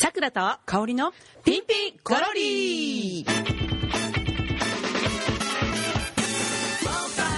さくらと香りのピンピンコロリ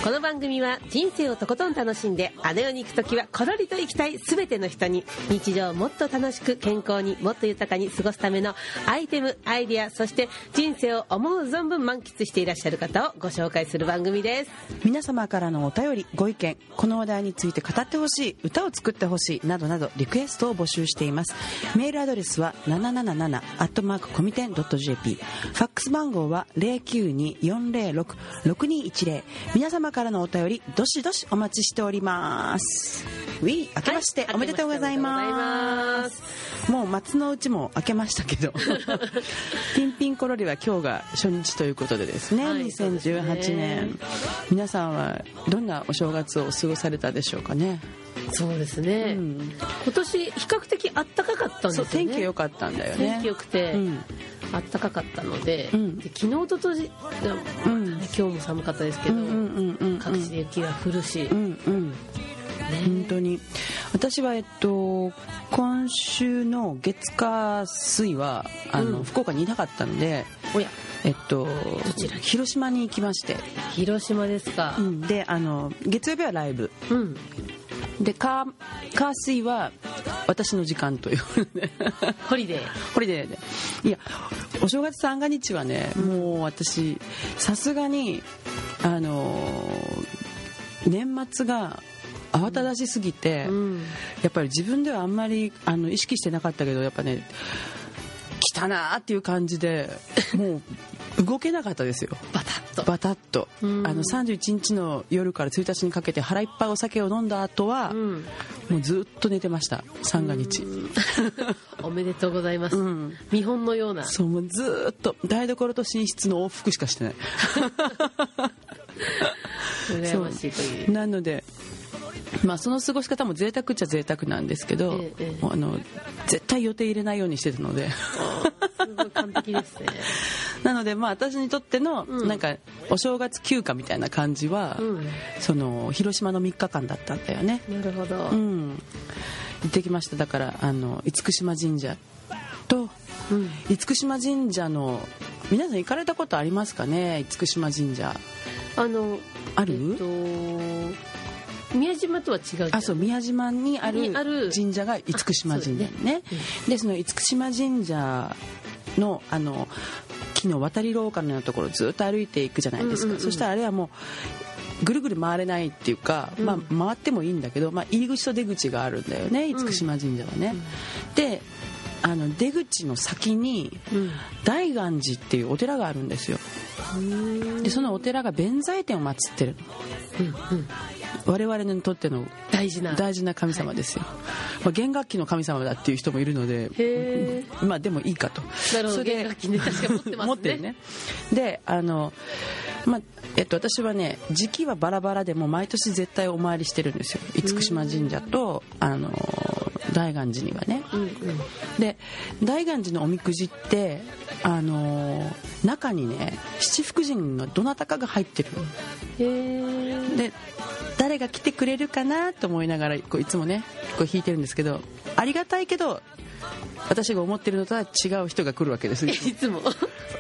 この番組は人生をとことん楽しんであの世に行く時はコロリと行きたい全ての人に日常をもっと楽しく健康にもっと豊かに過ごすためのアイテムアイディアそして人生を思う存分満喫していらっしゃる方をご紹介する番組です。皆様からのお便りご意見この話題について語ってほしい歌を作ってほしいなどなどリクエストを募集しています。メールアドレスは777アットマークコミテン .jp ファックス番号は092-406-6210皆様からのお便りどしどしお待ちしております。ウィー明けましてはいおめでとうございます,、もう松の内も明けましたけど。ピンピンコロリは今日が初日ということでですね、はいそうですね。2018年皆さんはどんなお正月を過ごされたでしょうかね。そうですね、うん。今年比較的暖かかったんですよね。天気良かったんだよね。天気良くて、うん暖かかったので,、うん。で昨日ととじ、うん。今日も寒かったですけど、各地で雪が降るし、うんうん。本当に。私はえっと今週の月火水はあの、うん。福岡にいなかったのでおや。えっとちらに？広島に行きまして、広島ですか。うん、であの月曜日はライブ。うん、で火火水は私の時間という。ホリデー。ホリデーで。いやお正月三が日はねもう私さすがにあの年末が慌ただしすぎて、うん。やっぱり自分ではあんまりあの意識してなかったけどやっぱね来たなーっていう感じでもう動けなかったですよ と。バタッと。あうん。の31日の夜から1日にかけて腹いっぱいお酒を飲んだ後は、うん。もうずっと寝てました。三が日。おめでとうございます、うん。見本のような。そうもうずーっと。台所と寝室の往復しかしてない。羨ましい限りなのでまあその過ごし方も贅沢っちゃ贅沢なんですけど、ええあの絶対予定入れないようにしてたので。あーすごい完璧ですね。なのでまあ私にとってのうん。なんかお正月休暇みたいな感じは、うん。その広島の3日間だったんだよね。なるほど、うん。行ってきました。だからあの厳島神社とうん。厳島神社の皆さん行かれたことありますかね？厳島神社。あのある、えっと宮島とは違うあそう宮島にある神社が厳島神社ね。でその厳島神社のあの木の渡り廊下のようなところをずっと歩いていくじゃないですか、うんうんうんそしたらあれはもうぐるぐる回れないっていうか、うん。まあ、回ってもいいんだけど、まあ、入り口と出口があるんだよね厳島神社はね、であの出口の先にうん。大願寺っていうお寺があるんですよ。うんでそのお寺が弁財天を祀ってるの。うんうん我々にとっての大事な大事な神様ですよ、まあ、弦楽器の神様だっていう人もいるのでへまあでもいいかと。なるほど。弦楽器ね。確かに持ってますね。持ってるね。であのまあえっと、私はね時期はバラバラでも毎年絶対お参りしてるんですよ。厳島神社とあの大願寺にはね。うんうん。で大願寺のおみくじってあの中にね七福神のどなたかが入ってるの。へえで誰が来てくれるかなと思いながらこういつもねこう弾いてるんですけどありがたいけど私が思ってるのとは違う人が来るわけです いつも。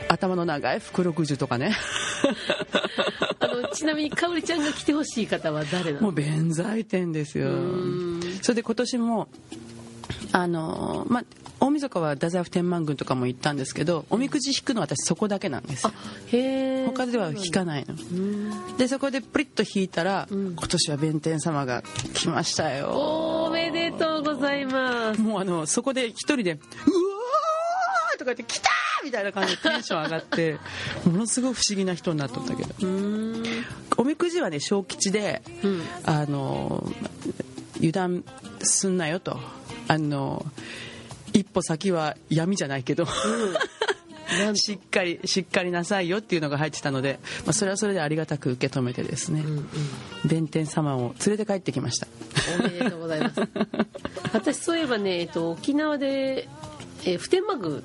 頭の長い福禄寿とかね。あのちなみにかおりちゃんが来てほしい方は誰なの？もう弁財天ですよ。ん。それで今年もあのまあ大晦日は太宰府天満宮とかも行ったんですけどおみくじ引くのは私そこだけなんですよ。へえ他では引かないの。うん。でそこでプリッと引いたら、うん。今年は弁天様が来ましたよ。おめでとうございます。もうあのそこで一人で「うわー!」とか言って「来た!」みたいな感じでテンション上がって ものすごい不思議な人になっとったけど。うん。おみくじはね小吉でうん。あの油断すんなよとあの一歩先は闇じゃないけど なんしっかりしっかりなさいよっていうのが入ってたので、まあ、それはそれでありがたく受け止めてですね。うんうん。弁天様を連れて帰ってきました。おめでとうございます。私そういえばね、えっと、沖縄で、えー普天満宮。うん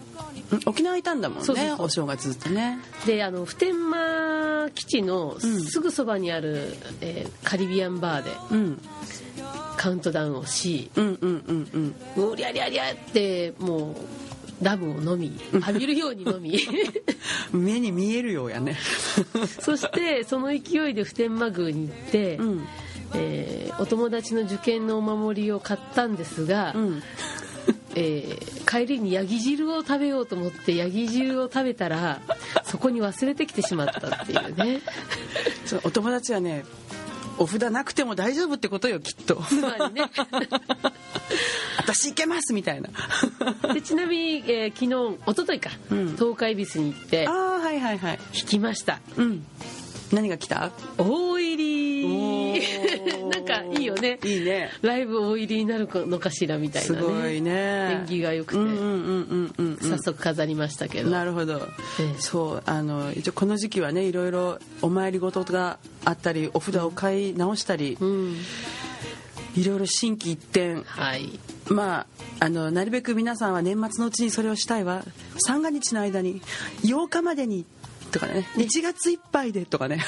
沖縄いたんだもんねそうそうそう。お正月ってね。であの普天間基地のうんすぐそばにある、えーカリビアンバーで。うんカウントダウンをしうんうんうんうん。もうりゃりゃりゃってもうラムを飲み浴びるように飲み。目に見えるようやね。そしてその勢いで普天満宮に行って、うん。えーお友達の受験のお守りを買ったんですが、うん。えー帰りにヤギ汁を食べようと思ってヤギ汁を食べたらそこに忘れてきてしまったっていうね。お友達はねお札なくても大丈夫ってことよきっと。つまりね。私行けますみたいな。でちなみに、えー昨日一昨日か、うん。東海ビスに行って。ああはいはいはい。弾きました。うん何が来た？大入り。なんかいいよね。いいね。ライブ大入りになるのかしらみたいなね。すごいね。縁起が良くて。うんうんうん早速飾りましたけど、なるほど、ええ。そうあの一応この時期はねいろいろお参り事があったりお札を買い直したり、うん。いろいろ心機一転。はい。まああのなるべく皆さんは年末のうちにそれをしたいわ。三が日の間に8日までにとかね。1月いっぱいでとかね。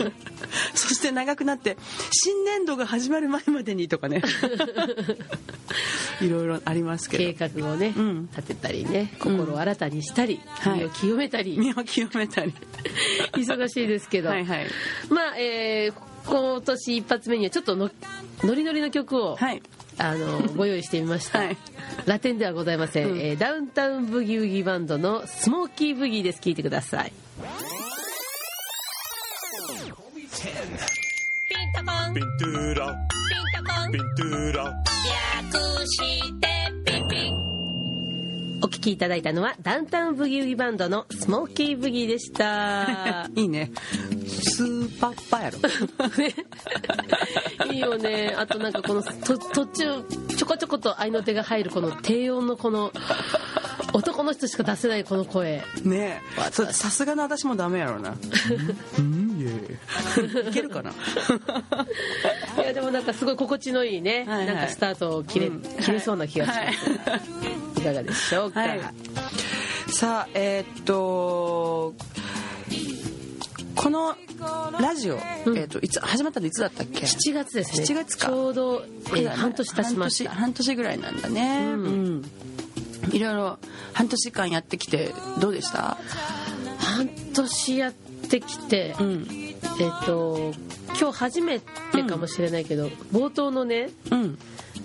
そして長くなって新年度が始まる前までにとかね。いろいろありますけ計ど画をね、うん。立てたりね心を新たにしたり、はい。身を清めたり、身を清めたり。忙しいですけど。はいはい。まあ、えー今年一発目にはちょっとのノリノリの曲を、はいあのご用意してみました、はい。ラテンではございません、うん。えーダウンタウンブギウギバンドの「スモーキーブギー」です。聴いてください。ピンタコン。Pintura, ピンタコン。pintura. 略してピンピンお聴きいただいたのはダウンタウンブギウギバンドの「スモーキーブギー」でした。いいね。スーパッパやろ。いいよね。あとなんかこのと途中ちょこちょこと合いの手が入るこの低音のこの男の人しか出せないこの声。ねえ。そさすがの私もダメやろうなうん？いえ。いけるかな？いやでもなんかすごい心地のいいね、はいはい。なんかスタートを切れ,、うん。切れそうな気がします、はい。い、かがでしょうか、はい。さあえーっとこのラジオ、うん。えーっといつ始まったのいつだったっけ？7月ですね。7月か。ちょうど、えー半年経ちました。半年半年ぐらいなんだね。うん。うんいろいろ半年間やってきてどうでした？半年やってきて、うん。えっ、と今日初めてかもしれないけど、冒頭のねうん。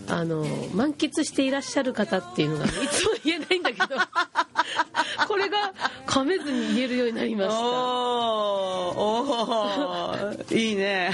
あの満喫していらっしゃる方っていうのがいつも言えないんだけど これが噛めずに言えるようになりました。おーおーいいね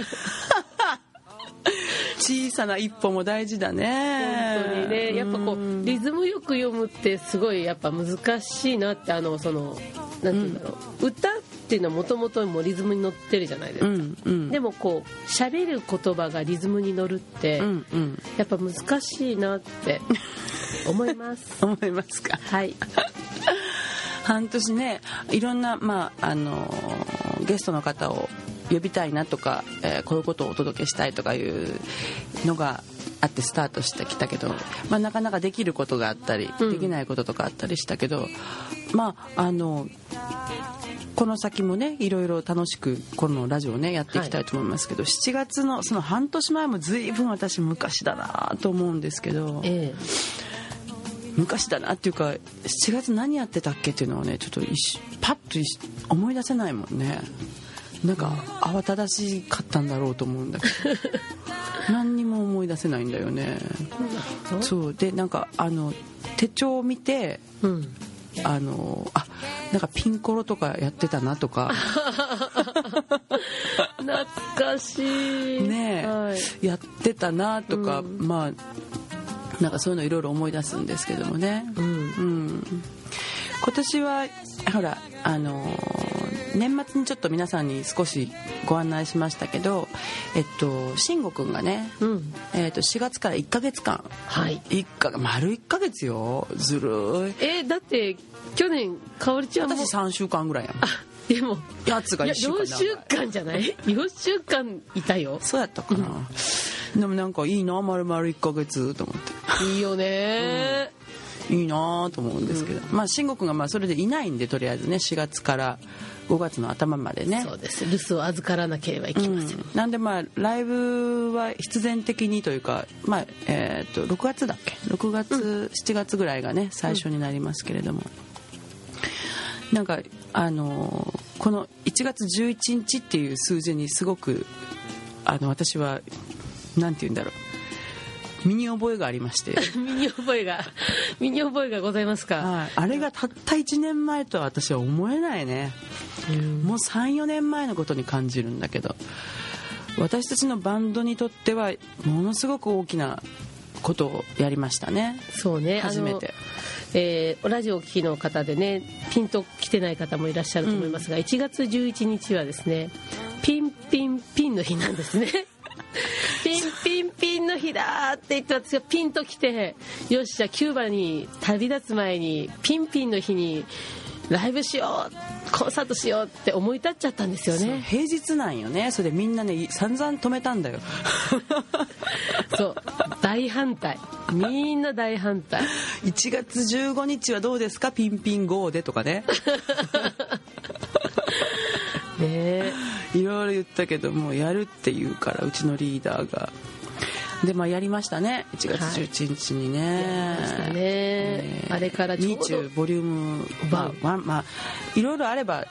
小さな一歩も大事だね。本当にね。やっぱこうリズムよく読むってすごいやっぱ難しいなってあのそのなんて言うんだろう、歌っていうのはもともともリズムに乗ってるじゃないですか、うんうん。でもこう喋る言葉がリズムに乗るって、うんうん。やっぱ難しいなって 思います。思いますか。はい。半年ねいろんな、まああのーゲストの方を呼びたいなとか、えーこういうことをお届けしたいとかいうのがあってスタートしてきたけど、まあ、なかなかできることがあったり、うん。できないこととかあったりしたけどまああのこの先もねいろいろ楽しくこのラジオをねやっていきたいと思いますけど、7月のその半年前も随分私昔だなと思うんですけどえ昔だなっていうか7月何やってたっけっていうのはねちょっとパッと思い出せないもんねなんか慌ただしかったんだろうと思うんだけど。何にも思い出せないんだよね。えそう。でなんかあの手帳を見てうん。あのあなんかピンコロとかやってたなとか。懐かしい。ねえ、はい。やってたなとか、うん。まあなんかそういうのいろいろ思い出すんですけどもね、うん。うん、今年はほらあのー年末にちょっと皆さんに少しご案内しましたけどえっと慎吾くんがね、うん。えっと4月から1ヶ月間。はい。一か丸1ヶ月よ。ずるい。えーだって去年かおりちゃんも。私3週間ぐらいやん。でもやつがいや1週間4週間じゃない？4週間いたよ。そうやったかな、でもなんかいいな丸々1ヶ月と思って。いいよね。いいなと思うんですけど、まあ慎吾君がまあそれでいないんでとりあえずね4月から5月の頭までね。そうです。留守を預からなければいけません、うん。なんでまあライブは必然的にというか、まあえー、と6月だっけ？6月、7月ぐらいがね最初になりますけれども、なんかあのーこの1月11日っていう数字にすごくあの私はなんて言うんだろう身に覚えがありまして、身に覚えが 身に覚えがございますか、はい、あれがたった1年前とは私は思えないね。もう34年前のことに感じるんだけど。私たちのバンドにとってはものすごく大きなことをやりましたね。そうね。初めて。えーラジオをお聞きの方でねピンと来てない方もいらっしゃると思いますが、1月11日はですねピンピンピンの日なんですねピンピンピンの日だって言って私がピンと来てよしじゃあキューバに旅立つ前にピンピンの日にライブしようコンサートしようって思い立っちゃったんですよね。平日なんよね。それでみんなね散々止めたんだよ。そう。大反対。みんな大反対。1月15日はどうですか？ピンピン GO でとかね ねえいろいろ言ったけどもうやるって言うからうちのリーダーが。でまあやりましたね。1月11日にね、やりましたね。あれからちょうど。ミーチューボリュームまあまあいろいろあれば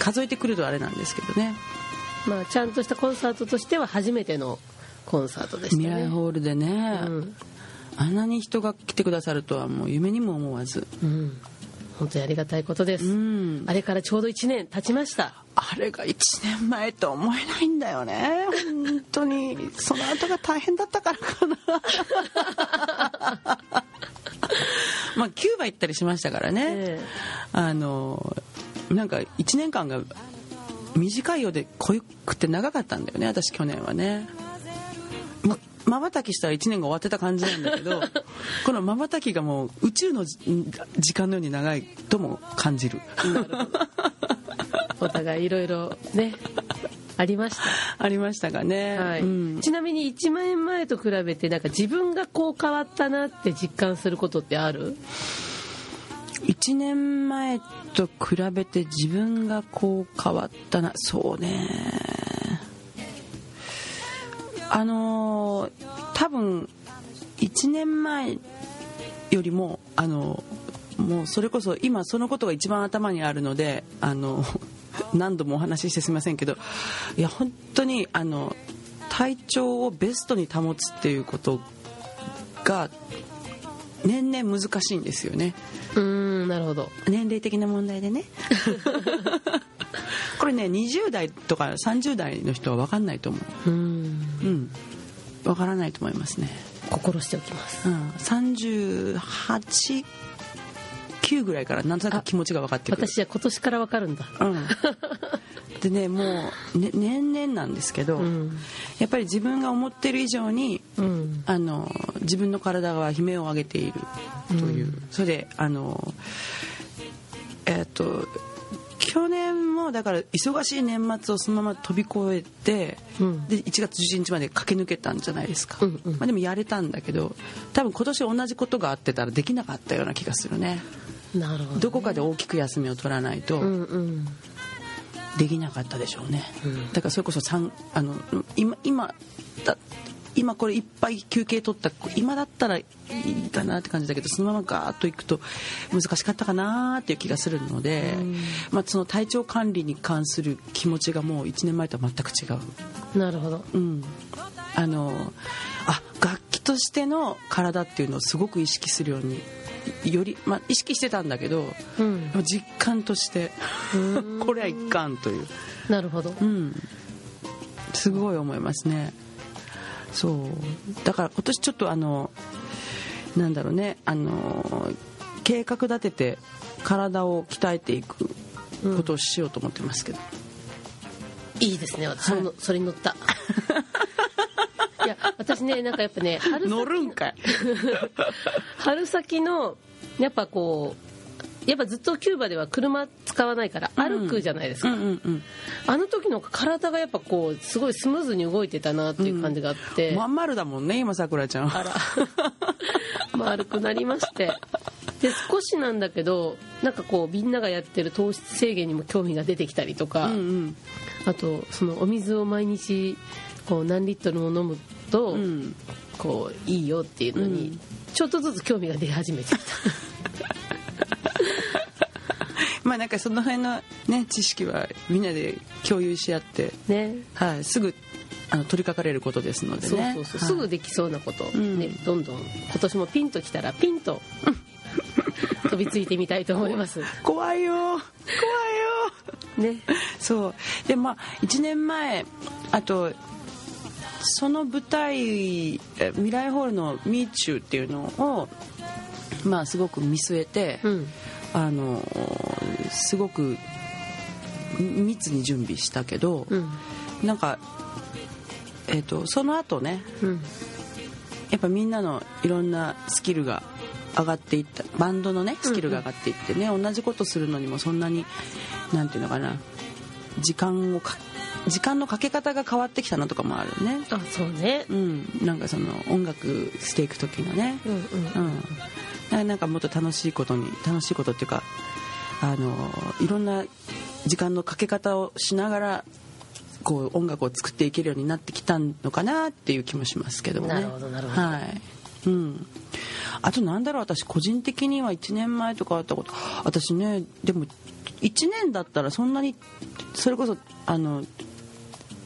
数えてくるとあれなんですけどね。まあ、ちゃんとしたコンサートとしては初めてのコンサートでした未来ね。ホールでね、うん。あんなに人が来てくださるとはもう夢にも思わず。うん、本当にありがたいことです、うん。あれからちょうど1年経ちました。あれが1年前と思えないんだよね。本当に。その後が大変だったからかな。まあキューバ行ったりしましたからね、えあのなんか1年間が短いようで濃くて長かったんだよね私去年はねまばたきしたら1年が終わってた感じなんだけど このまばたきがもう宇宙のじ時間のように長いとも感じる。お互いいろいろねありましありました がね、た、はい。うん。ちなみに1万円前と比べてなんか自分がこう変わったなって実感することってある？1年前と比べて自分がこう変わったな。そうねあのー多分1年前よりもあのもうそれこそ今そのことが一番頭にあるのであの 何度もお話ししてすみませんけどいや本当にあの体調をベストに保つっていうことが年々難しいんですよね。うーんなるほど。年齢的な問題でね これね20代とか30代の人は分かんないと思う。ううん。分からないと思いますね。心しておきます。うん。389ぐらいからなんとなく気持ちが分かってくる。私は今年からわかるんだ。うん。でねもう、ね、年々なんですけど、うん。やっぱり自分が思ってる以上にうん。あの自分の体は悲鳴を上げているという、うん。それであのえっ、と去年もだから忙しい年末をそのまま飛び越えて、うん。で1月11日まで駆け抜けたんじゃないですか、うんうん。まあ、でもやれたんだけど多分今年同じことがあってたらできなかったような気がするね。なるほどどこかで大きく休みを取らないとうんうん。できなかったでしょうね、うん。だからそれこそあの今今だ今これいっぱい休憩取った今だったらいいかなって感じだけどそのままガーッといくと難しかったかなっていう気がするので、うん。まあ、その体調管理に関する気持ちがもう1年前とは全く違う、なるほど。うん、あのあ楽器としての体っていうのをすごく意識するようにより、まあ、意識してたんだけど、うん。実感としてうん。これはいかんという。なるほど。うん。すごい思いますねそう。だから今年ちょっとあのなんだろうね。あの計画立てて体を鍛えていくことをしようと思ってますけど、いいですね。私その、それに乗った。いや私ねなんかやっぱね春先。乗るんかい。春先のやっぱこうやっぱずっとキューバでは車使わないから歩くじゃないですか、うんうんうん。あの時の体がやっぱこうすごいスムーズに動いてたなっていう感じがあって、まん丸だもんね今さくらちゃん。あら。丸くなりまして。で少しなんだけどなんかこうみんながやってる糖質制限にも興味が出てきたりとか、うんうん。あとそのお水を毎日こう何リットルも飲むと、うん。こういいよっていうのに、うん。ちょっとずつ興味が出始めてきたまあなんかその辺のね知識はみんなで共有し合って、ね。はい、すぐあの取り掛かれることですのでそうねそうそう、はい。すぐできそうなこと、ん。ね、どんどん。今年もピンときたらピンと 飛びついてみたいと思います。怖いよ。怖いよ。ね。そう。でまあ1年前あとその舞台え未来ホールの「ミーチュー」っていうのをまあすごく見据えて、うんあのすごく密に準備したけど、うん。なんか、えー、とその後ねうん。やっぱみんなのいろんなスキルが上がっていったバンドのねスキルが上がっていってね、同じことするのにもそんなになんていうのかな時間をか時間のかけ方が変わってきたなとかもあるね。あそうね。うん。なんかその音楽していく時のね。うんうん。うんななんかもっと楽しいことに楽しいことっていうかあのいろんな時間のかけ方をしながらこう音楽を作っていけるようになってきたのかなっていう気もしますけどもね。なるほどなるほど。はい。うん。あとなんだろう私個人的には1年前とかあったこと私ねでも1年だったらそんなにそれこそあの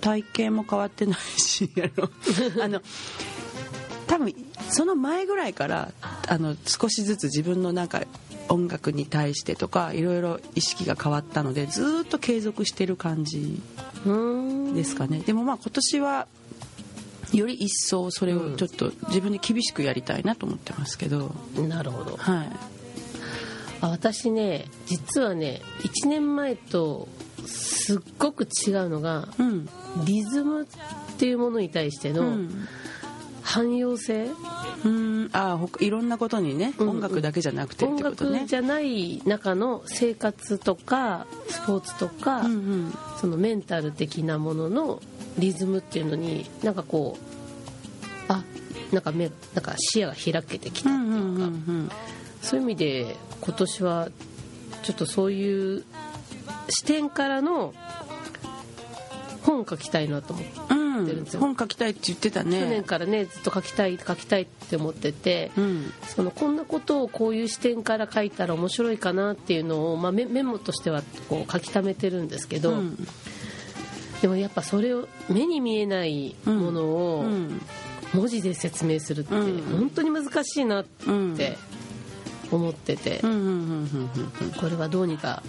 体型も変わってないし あの多分その前ぐらいからあの少しずつ自分のなんか音楽に対してとかいろいろ意識が変わったのでずーっと継続してる感じですかね。でもまあ今年はより一層それをちょっと自分に厳しくやりたいなと思ってますけど、なるほど。はい。あ私ね実はね1年前とすっごく違うのがうん。リズムっていうものに対してうのん汎用性、うん。あほいろんなことにね、音楽だけじゃなくててことね。楽じゃない中の生活とかスポーツとか、うんうん。そのメンタル的なもののリズムっていうのになんかこうあなんか目なんか視野が開けてきたっていうか、うんうんうん。そういう意味で今年はちょっとそういう視点からの本書きたいなと思って、うんってるんですよ本書きたいって言ってた去年ねからねずっと書きたい書きたいって思ってて、うん。そのこんなことをこういう視点から書いたら面白いかなっていうのを、まあ、メメモとしてはこう書き溜めてるんですけど、うん。でもやっぱそれを目に見えないものうをん。文字で説明するってうん。本当に難しいなっうん。て思ってて。うんうんうんうんうん。これはどうにか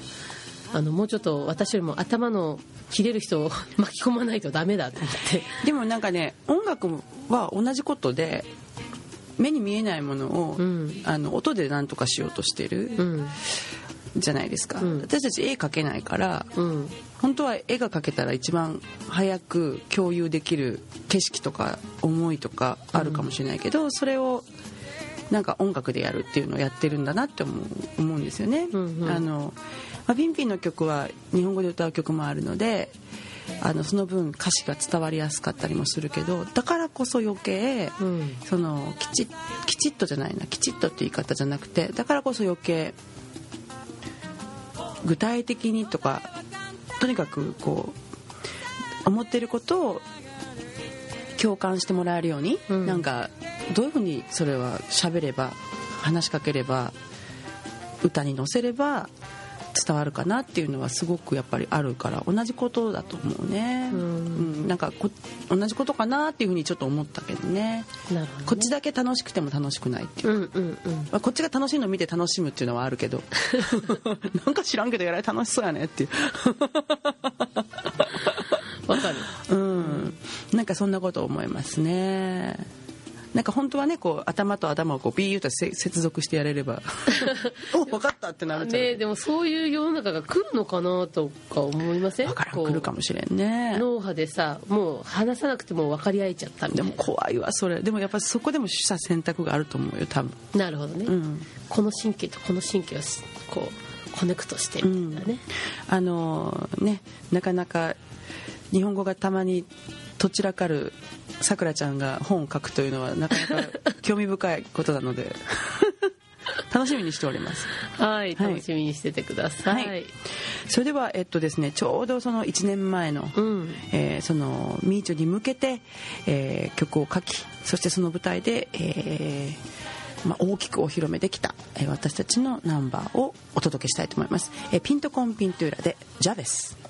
あのもうちょっと私よりも頭の切れる人を巻き込まないとダメだと思って。でもなんかね音楽は同じことで目に見えないものを、うん。あの音で何とかしようとしてるうん。じゃないですか、うん。私たち絵描けないからうん。本当は絵が描けたら一番早く共有できる景色とか思いとかあるかもしれないけど、それをなんか音楽でやるっていうのをやってるんだなって思う思うんですよね。うんうん。あのまあ、ピンピンの曲は日本語で歌う曲もあるのであのその分歌詞が伝わりやすかったりもするけどだからこそ余計、うん。そのきちきちっとじゃないなきちっとって言い方じゃなくてだからこそ余計具体的にとかとにかくこう思ってることを共感してもらえるように、うん。なんかどういうふうにそれは喋れば話しかければ歌に乗せれば伝わるかなっていうのはすごくやっぱりあるから同じことだと思うね、うん。うん。なんかこ同じことかなっていうふうにちょっと思ったけどね。なるほど、ね、こっちだけ楽しくても楽しくないっていう、うんうんうん。まあ、こっちが楽しいのを見て楽しむっていうのはあるけど。なんか知らんけどやられ楽しそうやねっていう。わかる。うん。なんかそんなこと思いますねなんか本当はねこう頭と頭をこうビーッとせ接続してやれれば。お分かったってなるじゃん。ねでもそういう世の中が来るのかなとか思いません？分から来るかもしれんね。脳波でさもう話さなくても分かり合えちゃったみたいな。でも怖いわそれ。でもやっぱりそこでも取捨選択があると思うよ多分。なるほどね、うん。この神経とこの神経をしこうコネクトしてみたいなね、あのねなかなか日本語がたまにとちらかるさくらちゃんが本を書くというのはなかなか 興味深いことなので 楽しみにしております。はい、はい、楽しみにしててください。はい、それではえっとですね、ちょうどその1年前の、うん、えー、そのミーチョに向けて、えー、曲を書き、そしてその舞台で、えー、まあ、大きくお披露目できた、え私たちのナンバーをお届けしたいと思います。えピントコンピントゥーラでジャベス。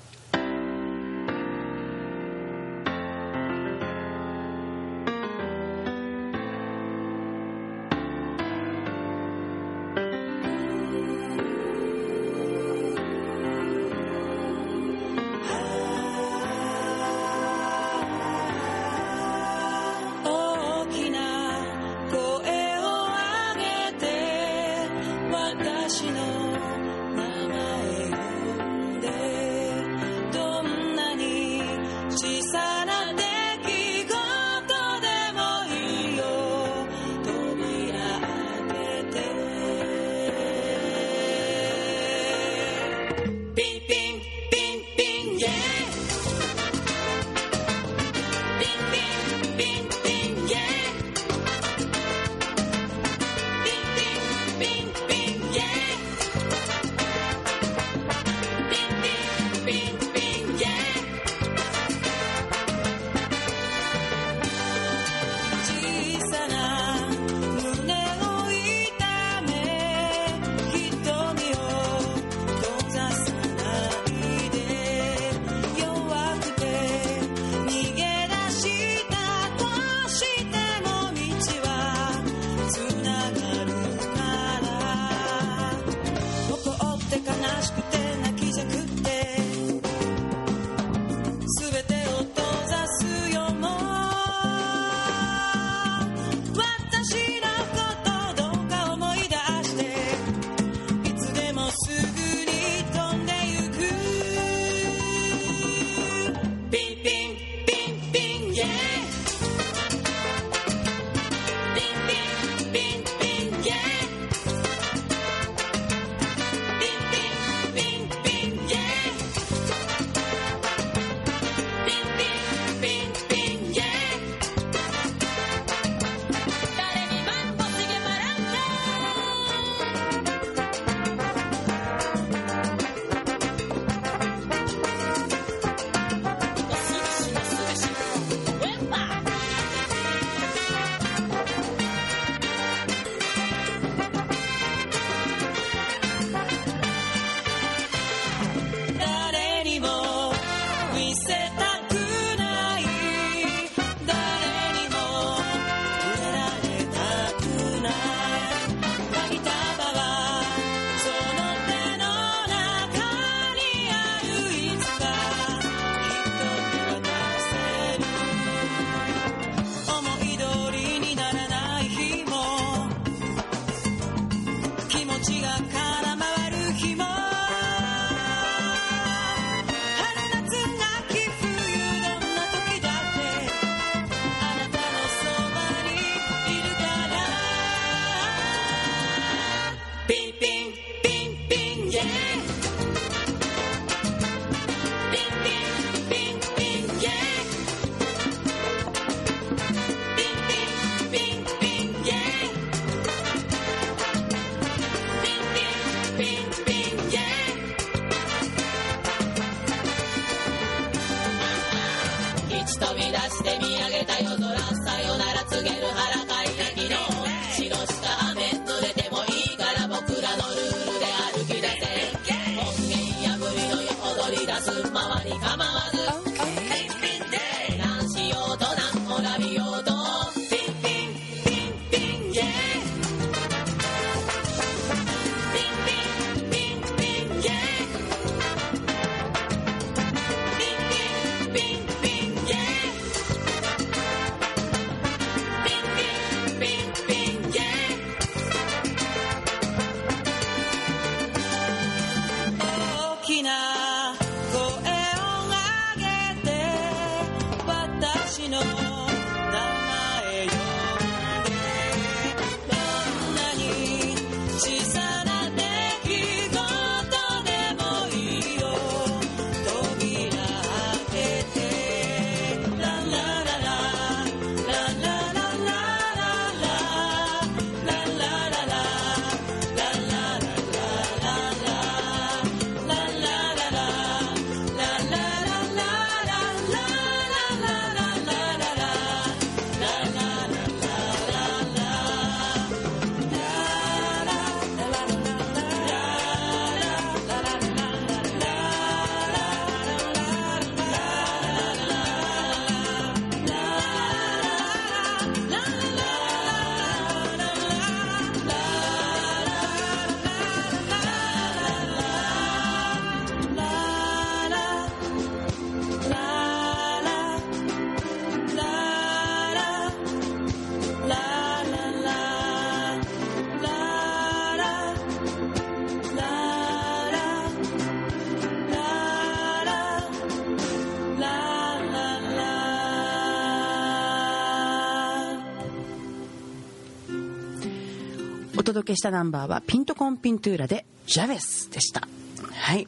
ナンバーはピントコンピントゥーラでジャベスでした。はい。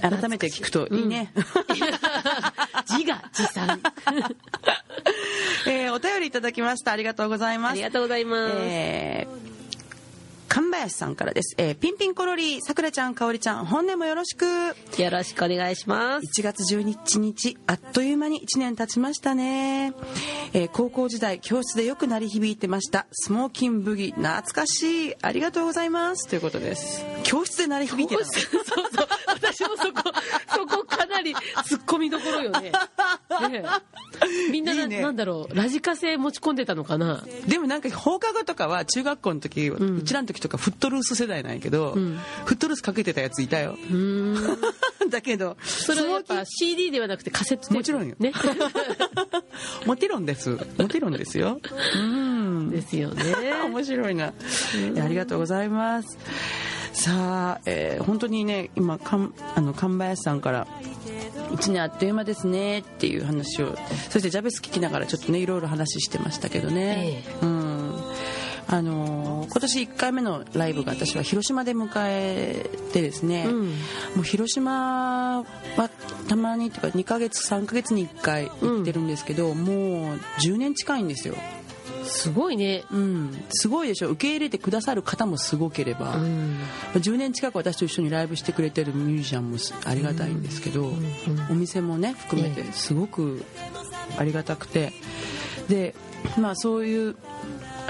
改めて聞くといいね、自画自賛。えーお便りいただきました。ありがとうございます。ありがとうございます、えー神林さんからです、えーピンピンコロリさくらちゃんかおりちゃん本年もよろしく。よろしくお願いします。1月11日あっという間に1年経ちましたね、えー高校時代教室でよく鳴り響いてました。スモーキンブギ懐かしい。ありがとうございます。ということです。教室で鳴り響いてたのそうそう。私もそこ そこかなりツッコミどころよね。ねえ。みんなないいね。なんだろうラジカセ持ち込んでたのかな。でもなんか放課後とかは中学校の時、うちらの時とかフットルース世代なんやけど、ん。フットルースかけてたやついたよ。だけどそれはやっぱ CD ではなくてカセットもちろんよ。ね。もちろんです。もちろんですよ。うん。ですよね。面白いな、ありがとうございます。さあ、えー本当にね今かんあの神林さんから1年あっという間ですねっていう話をそしてジャベス聞きながらちょっとねいろいろ話してましたけどね、え。うんあのー今年1回目のライブが私は広島で迎えてですね、うん。もう広島はたまにというか2ヶ月3ヶ月に1回行ってるんですけど、もう10年近いんですよ。すごいね。うん、すごいでしょ。受け入れてくださる方もすごければ、うん。10年近く私と一緒にライブしてくれてるミュージシャンもすありがたいんですけど、お店もね含めてええすごくありがたくて。でまあそういう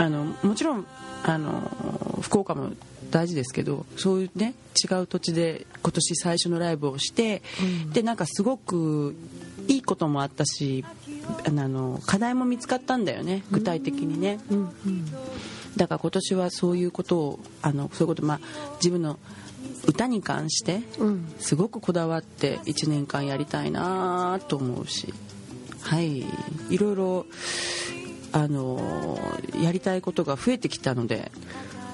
あのもちろんあの福岡も大事ですけどそういうね違う土地で今年最初のライブをして、でなんかすごくいいこともあったしあの課題も見つかったんだよね具体的にね。だから今年はそういうことをあのそういうことまあ自分の歌に関してうん。すごくこだわって1年間やりたいなと思うし。はい。いろいろあのやりたいことが増えてきたので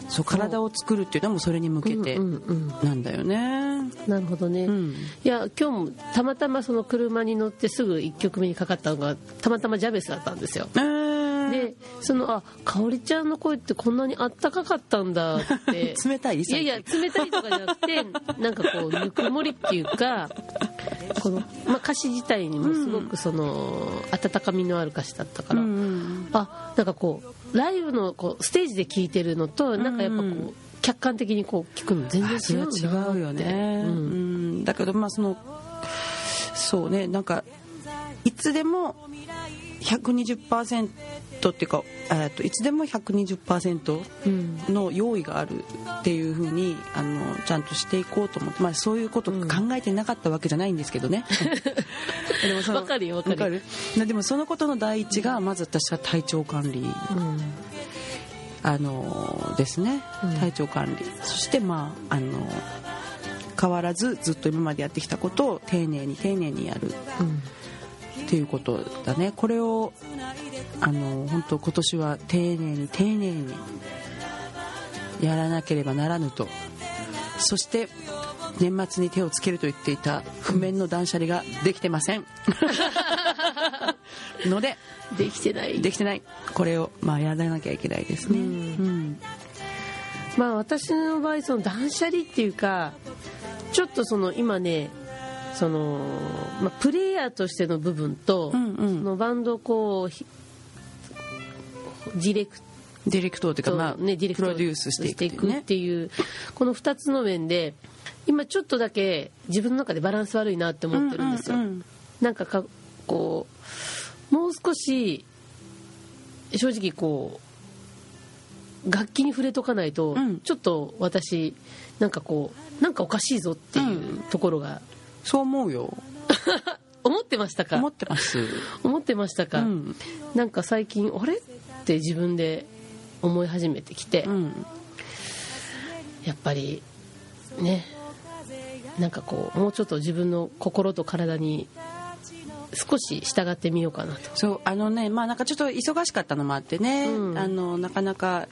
そう体を作るっていうのもそれに向けてうんうんなんだよね。なるほどね、うん。いや今日もたまたまその車に乗ってすぐ1曲目にかかったのがたまたまジャベスだったんですよ。えーでそのあかおりちゃんの声ってこんなにあったかかったんだって。冷たい？いやいや冷たいとかじゃなくて なんかこうぬくもりっていうかこの、まあ、歌詞自体にもすごくその、温かみのある歌詞だったから、うんうんあなんかこうライブのこうステージで聴いてるのとなんかやっぱこう、うん客観的にこう聞くの全然違うよね、ううん。んだけどまあそのそうねなんかいつでも120%っていうかえっといつでも120%うん。の用意があるっていうふうにあのちゃんとしていこうと思って、まあ、そういうこと考えてなかったわけじゃないんですけどね、でもそのわかるよわかる。でもそのことの第一がまず私は体調管理。うん。あのですね。うん。体調管理、そしてまああの変わらずずっと今までやってきたことを丁寧に丁寧にやる。うんっていうことだね。これをあの本当今年は丁寧に丁寧にやらなければならぬと。そして年末に手をつけると言っていた譜面の断捨離ができてません。のでできてない。できてない。これをまあやらなきゃいけないですね、うん。うん。まあ私の場合その断捨離っていうかちょっとその今ねその、まあ、プレイヤーとしての部分と、うんうん。そのバンドをこうひディレクディレクトというか、ト、まあね、ディレクトプロデュースしていくっていうね。っていうこの2つの面で今ちょっとだけ自分の中でバランス悪いなって思ってるんですよ、うんうんうん。なんかかこうもう少し正直こう楽器に触れとかないと、うん。ちょっと私なんかこうなんかおかしいぞっていうところが、そう思うよ。思ってましたか？思ってます。思ってましたか、うん。なんか最近あれ？って自分で思い始めてきて、うん。やっぱりね。なんかこうもうちょっと自分の心と体に少し従ってみようかなと。そうあのねまあなんかちょっと忙しかったのもあってね、うん。あのなかなか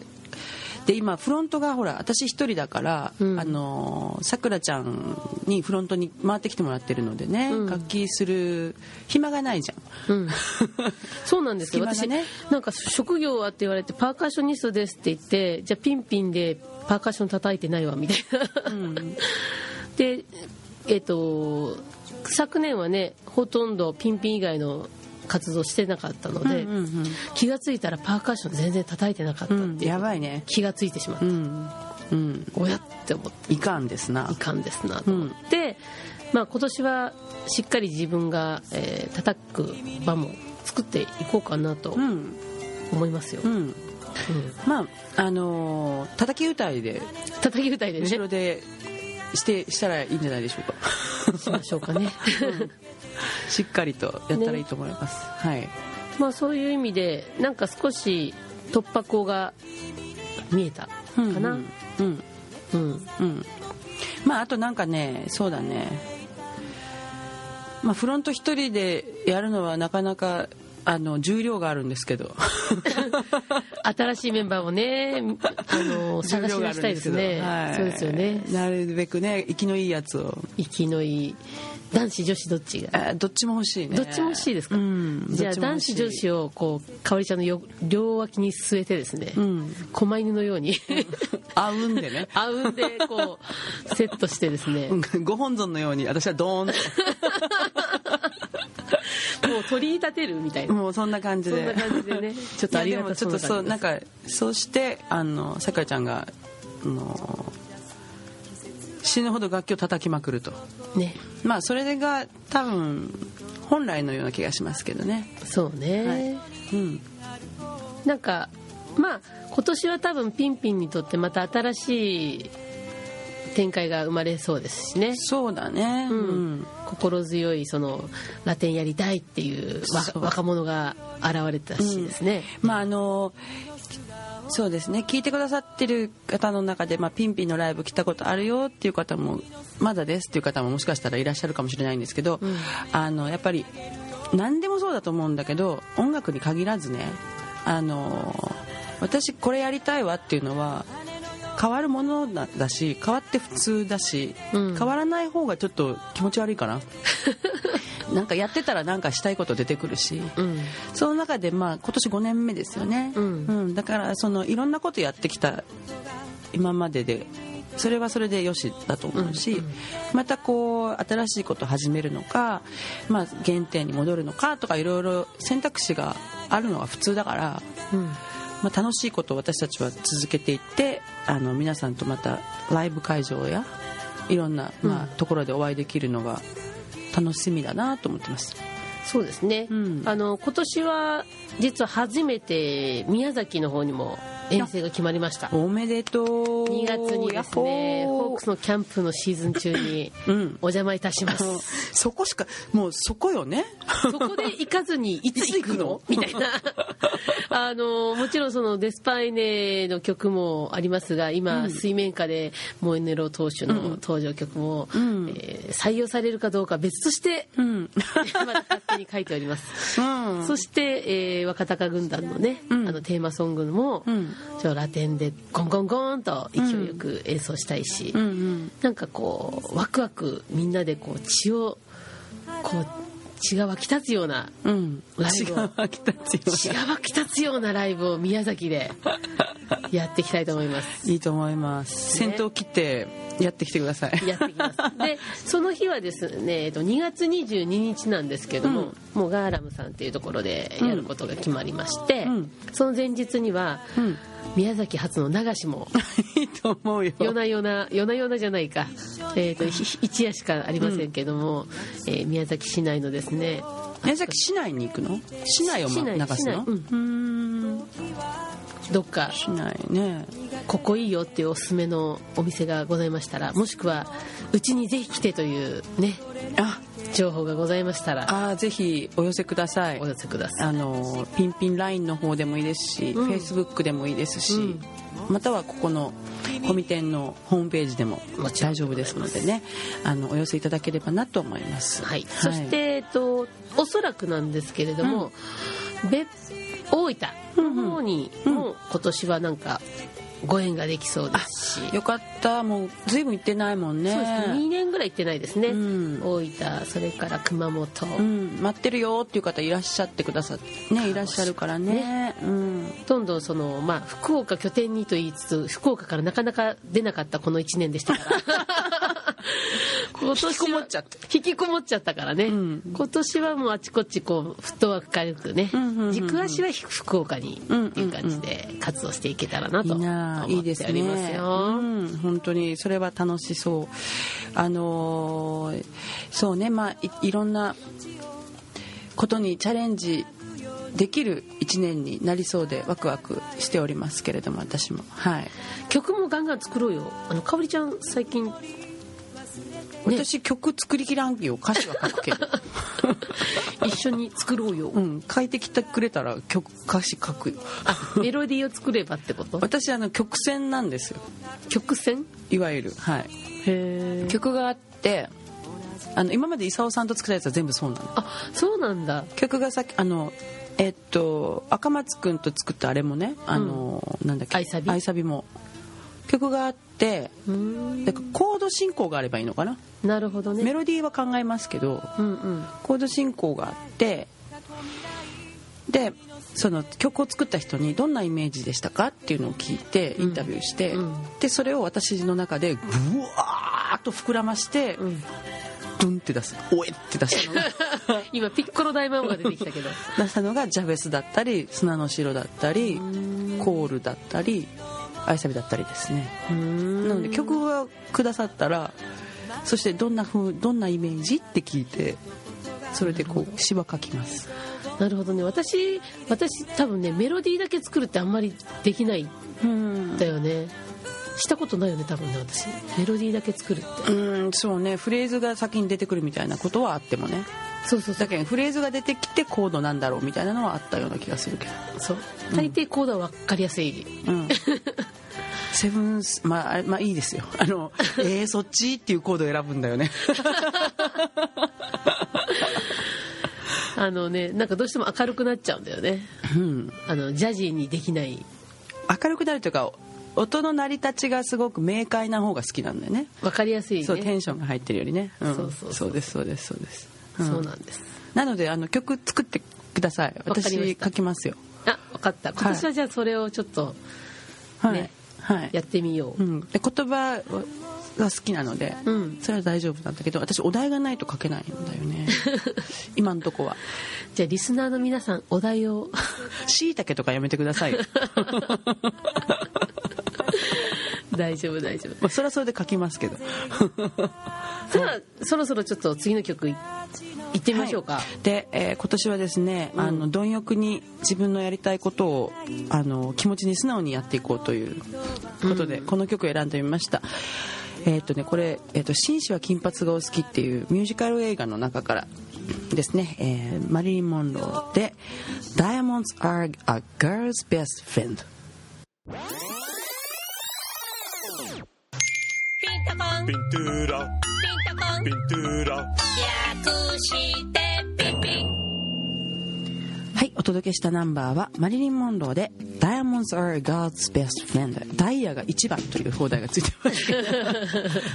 で今フロントがほら私一人だから、うん。あのさくらちゃんにフロントに回ってきてもらってるのでね、うん。楽器する暇がないじゃん。うん、そうなんですよ、ね。なんか職業はって言われてパーカッショニストですって言ってじゃあピンピンでパーカッション叩いてないわみたいな、でえっ、と昨年はねほとんどピンピン以外の活動してなかったので、うんうん気がついたらパーカッション全然叩いてなかったってう。ん。いう、やばいね。気がついてしまった、うん。うん。おやって思っていかんですな。いかんですなと思って、まあ、今年はしっかり自分が、えー叩く場も作っていこうかなとうん。思いますよ、うん。うん。まああのー叩き歌いで叩き歌いでね。後ろでしてしたらいいんじゃないでしょうか。しましょうかね しっかりとやったらいいと思います、はい。まあそういう意味でなんか少し突破口が見えたかな。うんうん。うん。うん。まああとなんかねそうだね。まあフロント一人でやるのはなかなかあの重量があるんですけど。新しいメンバーをねあの 探し出したいですね、はい。そうですよね。なるべくね生きのいいやつを。生きのいい男子女子どっちが？あどっちも欲しいね。どっちも欲しいですか、うん。じゃあ男子女子をこうかおりちゃんのよ両脇に据えてですね、うん。狛犬のように あうんでね。あうんでこうセットしてですね。ご本尊のように私はドーンもう取り立てるみたいとな。もうそんな感じで。そんな感じでね。ちょっとありがたそうちょっとそうなんかそうしてあのさくらちゃんがあの死ぬほど楽器を叩きまくると。ねまあそれが多分本来のような気がしますけどね。そうね、はい。うん。なんかまあ今年は多分ピンピンにとってまた新しい展開が生まれそうですしね。そうだね。ううん。ん心強いそのラテンやりたいっていう若者が現れたしですね、まああのそうですね。聞いてくださってる方の中で、まあ、ピンピンのライブ来たことあるよっていう方もまだですっていう方ももしかしたらいらっしゃるかもしれないんですけど、うん。あのやっぱり何でもそうだと思うんだけど音楽に限らずねあの私これやりたいわっていうのは変わるものだだし変わって普通だし、うん。変わらない方がちょっと気持ち悪いかな なんかやってたらなんかしたいこと出てくるし、うん。その中でまあ今年5年目ですよね、うん。だからそのいろんなことやってきた今まででそれはそれでよしだと思うし、うんうんまたこう新しいことを始めるのか、まあ、原点に戻るのかとかいろいろ選択肢があるのが普通だから、うん。まあ、楽しいことを私たちは続けていってあの皆さんとまたライブ会場やいろんな、まあうん。ところでお会いできるのが楽しみだなと思ってます。そうですね、うんあの今年は実は初めて宮崎の方にも遠征が決まりました。おめでとう。2月にですねホークスのキャンプのシーズン中にうん。お邪魔いたします、もうそこしかもうそこよね？そこで行かずに いつ行くの？みたいな。あのもちろんそのデスパイネの曲もありますが今、水面下でモエネロ投手の登場曲も、ん。えー採用されるかどうかは別として、うん。まだ勝手に書いております。うん。そして、えー若鷹軍団のね、うん。あのテーマソングも、うんちょラテンでゴンゴンゴンと勢いよく演奏したいし、うんうん。なんかこうワクワクみんなでこう血をこう血が湧き立つようなうん。ライブを。違う来たっていう血が湧き立つようなライブを宮崎で やっていきたいと思います。いいと思います、ね。先頭切ってやってきてください。やってきます。で その日はですねえっと2月22日なんですけども、もうガーラムさんっていうところでやることが決まりまして、うん。その前日にはうん宮崎発の流しも。いいと思うよ。夜な夜な夜な夜なじゃないか、えー、とひ一夜しかありませんけども、えー宮崎市内のですね。宮崎市内に行くの？市内を市流すの？うん。どっか。市内ね。ここいいよっていうおすすめのお店がございましたらもしくはうちにぜひ来てというね。あ情報がございましたらあーぜひお寄せください。お寄せください。あのピンピン LINE の方でもいいですし、うん。Facebook でもいいですし、うん。またはここのコミテンのホームページでも大丈夫ですのでねあのお寄せいただければなと思います。はい、そして、えっと、おそらくなんですけれども、別大分の方にも今年はなんかご縁ができそうですし。よかった。もう随分行ってないもんね。そうですね。2年ぐらい行ってないですね、うん。大分それから熊本、うん、待ってるよっていう方いらっしゃってくださって。ねいらっしゃるからね。うん。どんどんその、まあ、福岡拠点にと言いつつ福岡からなかなか出なかったこの1年でしたから 今年は引きこもっちゃって。引きこもっちゃったからね、うん。今年はもうあちこちこうフットワーク軽くね、うんうん軸足は福岡にっていう感じで活動していけたらなと思っいですておりますね。よ。うん本当にそれは楽しそう。あのーそうね。まあいいろんなことにチャレンジできる1年になりそうでワクワクしておりますけれども私も。はい。曲もガンガン作ろうよ。あのかおりちゃん最近私曲作りきらんよ歌詞は書くけど。一緒に作ろうよ、うん。書いてきてくれたら曲歌詞書くよ。あメロディーを作ればってこと？私あの曲線なんですよ。曲線？いわゆる。はい。へえ曲があってあの今まで功さんと作ったやつは全部そうなの。あそうなんだ。曲がさっきあのえっと赤松くんと作ったあれもねあの、なんだっけ？愛サビも曲があってうーんでコード進行があればいいのかな、なるほどね。メロディーは考えますけどうんうん。コード進行があってでその曲を作った人にどんなイメージでしたかっていうのを聞いてインタビューして、うん。うんでそれを私の中でブワーッと膨らまして、うん。ドンって出す「おえ!」って出したのが 今ピッコロ大魔王が出てきたけど。出したのがジャベスだったり砂の城だったりコールだったり愛サビだったりですね。なので曲をくださったらそしてどんな風どんなイメージって聞いてそれでこう詩は書きます。なるほどね。私私多分ねメロディーだけ作るってあんまりできない。んうん。だよね。したことないよね多分ね私。メロディーだけ作るって。うんそうね。フレーズが先に出てくるみたいなことはあってもね。そうそうそう。だけどフレーズが出てきてコードなんだろうみたいなのはあったような気がするけど。そう。大抵コードは分かりやすい、うん セブンスまあまあいいですよ。あのえー、そっちっていうコードを選ぶんだよね。あのねなんかどうしても明るくなっちゃうんだよね。うん。あのジャジーにできない。明るくなるというか音の成り立ちがすごく明快な方が好きなんだよね。分かりやすいね。そうテンションが入ってるよりね、うん、そうそうそう。そうですそうですそうです、ん。そうなんです。なのであの曲作ってください。私書きますよ。あ分かった。今年はじゃあそれをちょっとはい、ね。はいやってみよう、うん、で言葉が好きなので、うん。それは大丈夫なんだけど私お題がないと書けないんだよね。今んとこは。じゃあリスナーの皆さんお題を。しいたけとかやめてくださいよ 大丈夫大丈夫。まあそれはそれで書きますけど。さあそろそろちょっと次の曲い行ってみましょうか、はい。で、えー今年はですね、あの貪欲に自分のやりたいことをあの気持ちに素直にやっていこうということで、この曲を選んでみました。えーっとねこれ「えーっと紳士は金髪がお好き」っていうミュージカル映画の中からですね、えーマリリン・モンローで「Diamonds are a girl's best friend」ピントゥーラピントゥーラ略してピン。ピンはい、お届けしたナンバーはマリリン・モンローで「Diamonds are God's best friend」ダイヤが一番という放題がついてます。け ど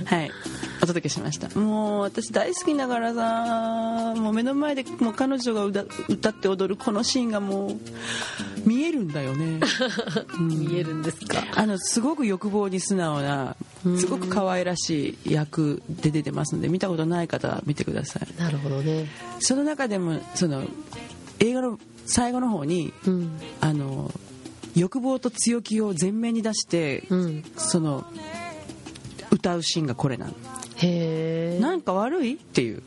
はいお届けしました。もう私大好きながらさもう目の前でもう彼女が歌歌って踊るこのシーンがもう見えるんだよね。見えるんですか？あのすごく欲望に素直なすごく可愛らしい役で出てますので見たことない方は見てください。なるほどね。その中でもその映画の最後の方にうん。あの欲望と強気を前面に出して、うん。その歌うシーンがこれなのへえ。なんか悪いっていう。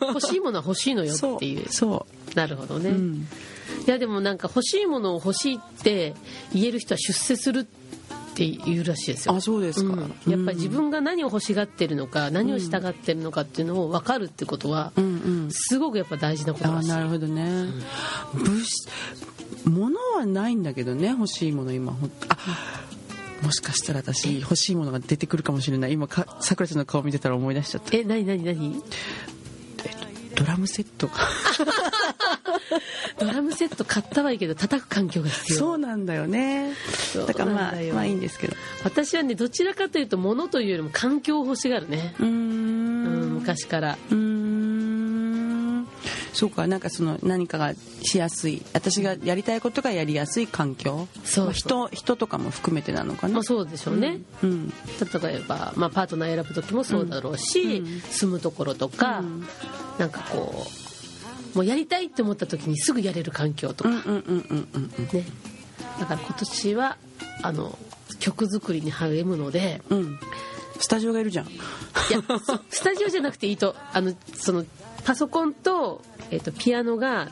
欲しいものは欲しいのよっていう。そなるほどね、う、うん、いやでもなんか欲しいものを欲しいって言える人は出世するっていうらしいですよ。あそうですか、うん。やっぱり自分が何を欲しがってるのか何をしたがってるのかっていうのを分かるってことはうんうん。すごくやっぱ大事なことあだし。なるほどね、物質物はないんだけどね欲しいもの今あもしかしたら私欲しいものが出てくるかもしれない。今かさくらちゃんの顔見てたら思い出しちゃった。え何何何ドラムセットがドラムセット買ったはいいけど叩く環境が必要。そうなんだよね。だからまあまあいいんですけど。私はねどちらかというと物というよりも環境を欲しがるね、うん、ん昔から。うーんそうかなんかその何かがしやすい。私がやりたいことがやりやすい環境。そうまあ人人とかも含めてなのかな、まあそうでしょうね、うん。例えば、まあ、パートナー選ぶ時もそうだろうし、うん。住むところとか、うん。なんかこうもうやりたいって思った時にすぐやれる環境とか、うんうんうんうんうん。ね。だから今年はあの曲作りに励むのでうん。うんスタジオがいるじゃん。いやそスタジオじゃなくていいと。あのそのパソコンと,、えっとピアノが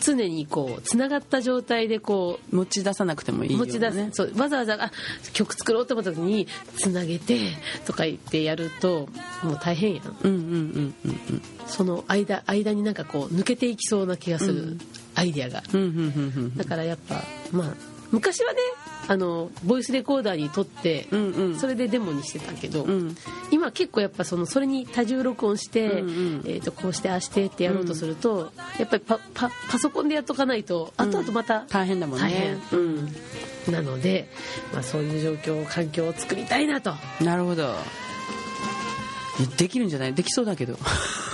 常にこうつながった状態でこう持ち出さなくてもいいよ、ね、持ち出す、そうわざわざあ曲作ろうと思った時につなげてとか言ってやるともう大変やん。うんうんうんうんその間間になんかこう抜けていきそうな気がする、アイデアが。うんうんうんうん。だからやっぱまあ昔はねあのボイスレコーダーに撮って、うんうん。それでデモにしてたけど、うん。今結構やっぱそのそれに多重録音して、うんうんえー、とこうしてああしてってやろうとすると、やっぱりパパパソコンでやっとかないと後々また大変だもんね。大変、うん、なので、まあ、そういう状況環境を作りたいなと。なるほど。できるんじゃない？できそうだけど。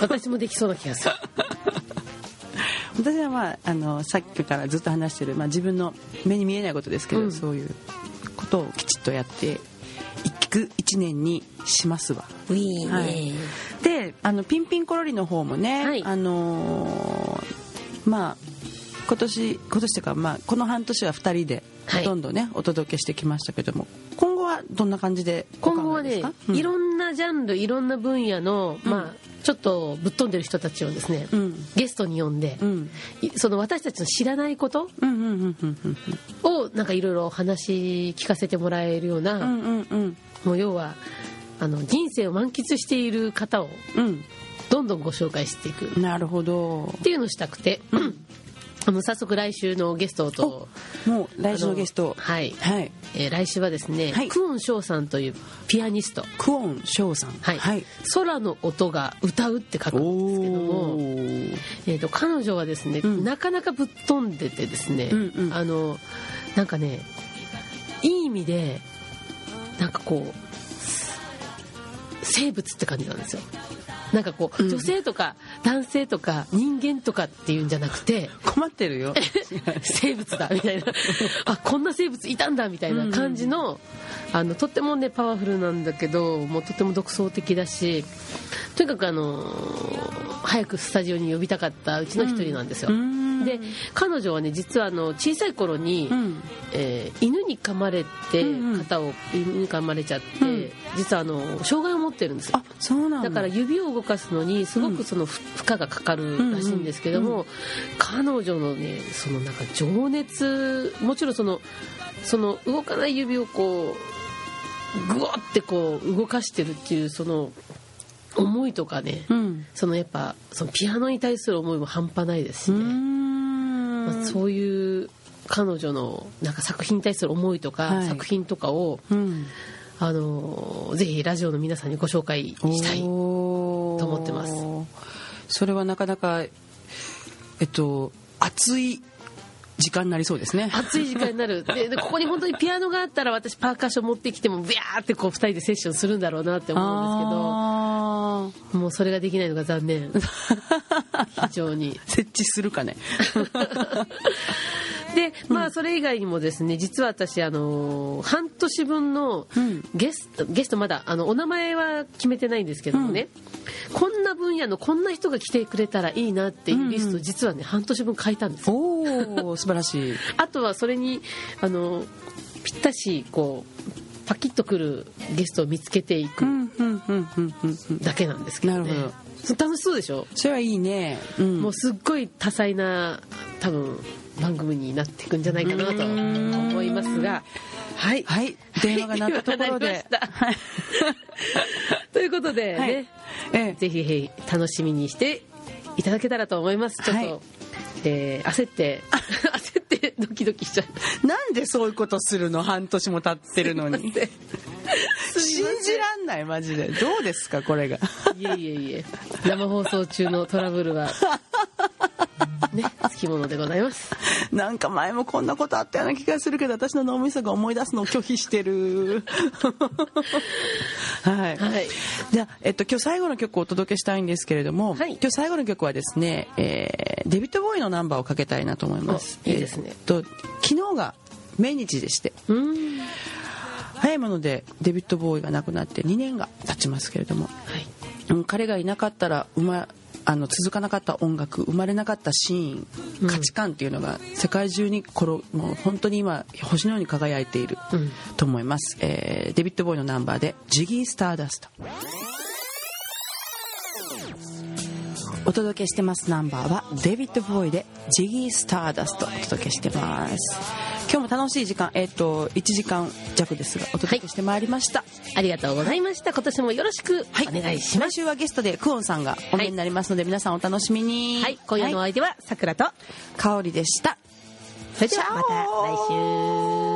私もできそうな気がする 私はまああのさっきからずっと話してる、まあ、自分の目に見えないことですけど、うん。そういうことをきちっとやっていく一年にしますわ。ウィーンはい。であのピンピンコロリの方もね、はい。あのーまあ今年今年というか、まあ、この半年は2人ではい。ほとんどね、お届けしてきましたけども今後はどんな感じでお今後はねうん。いろんなジャンルいろんな分野の、まあちょっとぶっ飛んでる人たちをですね、うん。ゲストに呼んで、うん。いその私たちの知らないことうんうんうんうんうんをなんかいろいろ話聞かせてもらえるような、うんうんうん。もう要はあの人生を満喫している方をうん。どんどんご紹介していく。っなるほど。ていうのをしたくて、あの早速来週のゲストともう来週のゲスト。はい、はい。えー来週はですね、はい。クオン翔さんというピアニスト。クオン翔さん。はい、はい、空の音が歌うって書くんですけども、ー。えー、と彼女はですね、うん。なかなかぶっ飛んでてですね、うんうん。あのなんかねいい意味でなんかこう生物って感じなんですよ。なんかこう、うん。女性とか男性とか人間とかっていうんじゃなくて 困ってるよ。生物だみたいな。あこんな生物いたんだみたいな感じの,、あのとってもねパワフルなんだけどもうとても独創的だしとにかくあの早くスタジオに呼びたかったうちの一人なんですよ、うんで彼女はね実はあの小さい頃に、うん。えー犬に噛まれてうんうん。肩を犬に噛まれちゃって、うん。実はあの障害を持ってるんですよ。あそうなんだ。だから指を動かすのにすごくその負負荷がかかるらしいんですけども、彼女のねそのなんか情熱もちろんそのその動かない指をこうグワってこう動かしてるっていうその思いとかね、うん。そのやっぱそのピアノに対する思いも半端ないですね、んまあ、そういう彼女のなんか作品に対する思いとか、はい。作品とかをうん。あのぜひラジオの皆さんにご紹介したいと思ってます。それはなかなかえっと熱い時間になりそうですね。暑い時間になる。ででここに本当にピアノがあったら私パーカッション持ってきてもビャーってこう2人でセッションするんだろうなって思うんですけどあもうそれができないのが残念 非常に。ー設置するかね。でまあそれ以外にもですね実は私あの半年分のうん。ゲストゲストまだあのお名前は決めてないんですけどもね、こんな分野のこんな人が来てくれたらいいなっていうリスト、実はね半年分書いたんです。よおお素晴らしい。あとはそれにあのぴったしこうパキッとくるゲストを見つけていくうんうんうんうんうんうん。だけなんですけどね、なるほど楽しそうでしょ、それはいいね。うん。もうすっごい多彩な多分番組になっていくんじゃないかなと思いますが。はい。はい。電話が鳴ったところで。ということでね、はい。ええ。ぜひぜひ楽しみにしていただけたらと思います。ちょっと、はいえー焦って 焦ってドキドキしちゃう。なんでそういうことするの？半年も経ってるのにすいまじらんないマジで。どうですかこれが。いえいえいえ。生放送中のトラブルは ねつきものでございます。なんか前もこんなことあったような気がするけど私の脳みそが思い出すのを拒否してる。はい、はい。じゃあ、えっと、今日最後の曲をお届けしたいんですけれども、はい。今日最後の曲はですね、えーデビッド・ボーイのナンバーをかけたいなと思います。おいいですね。えっと昨日が命日でして。うーん早いものでデビッド・ボーイが亡くなって2年が経ちますけれども、はい。うん彼がいなかったら生まあの続かなかった音楽生まれなかったシーンうん。価値観っていうのが世界中に転もう本当に今星のように輝いているうん。と思います、えーデビッド・ボーイのナンバーで「ジギー・スターダスト」お届けしてますナンバーはデビッド・ボーイで「ジギー・スターダスト」お届けしてます。今日も楽しい時間えっ、と1時間弱ですがお届けしてまいりました、ありがとうございました。今年もよろしくお願いします。来週はゲストでクオンさんがお見えになりますので、皆さんお楽しみに。はい。今夜のお相手はさくらと。香りでした。それではまた来週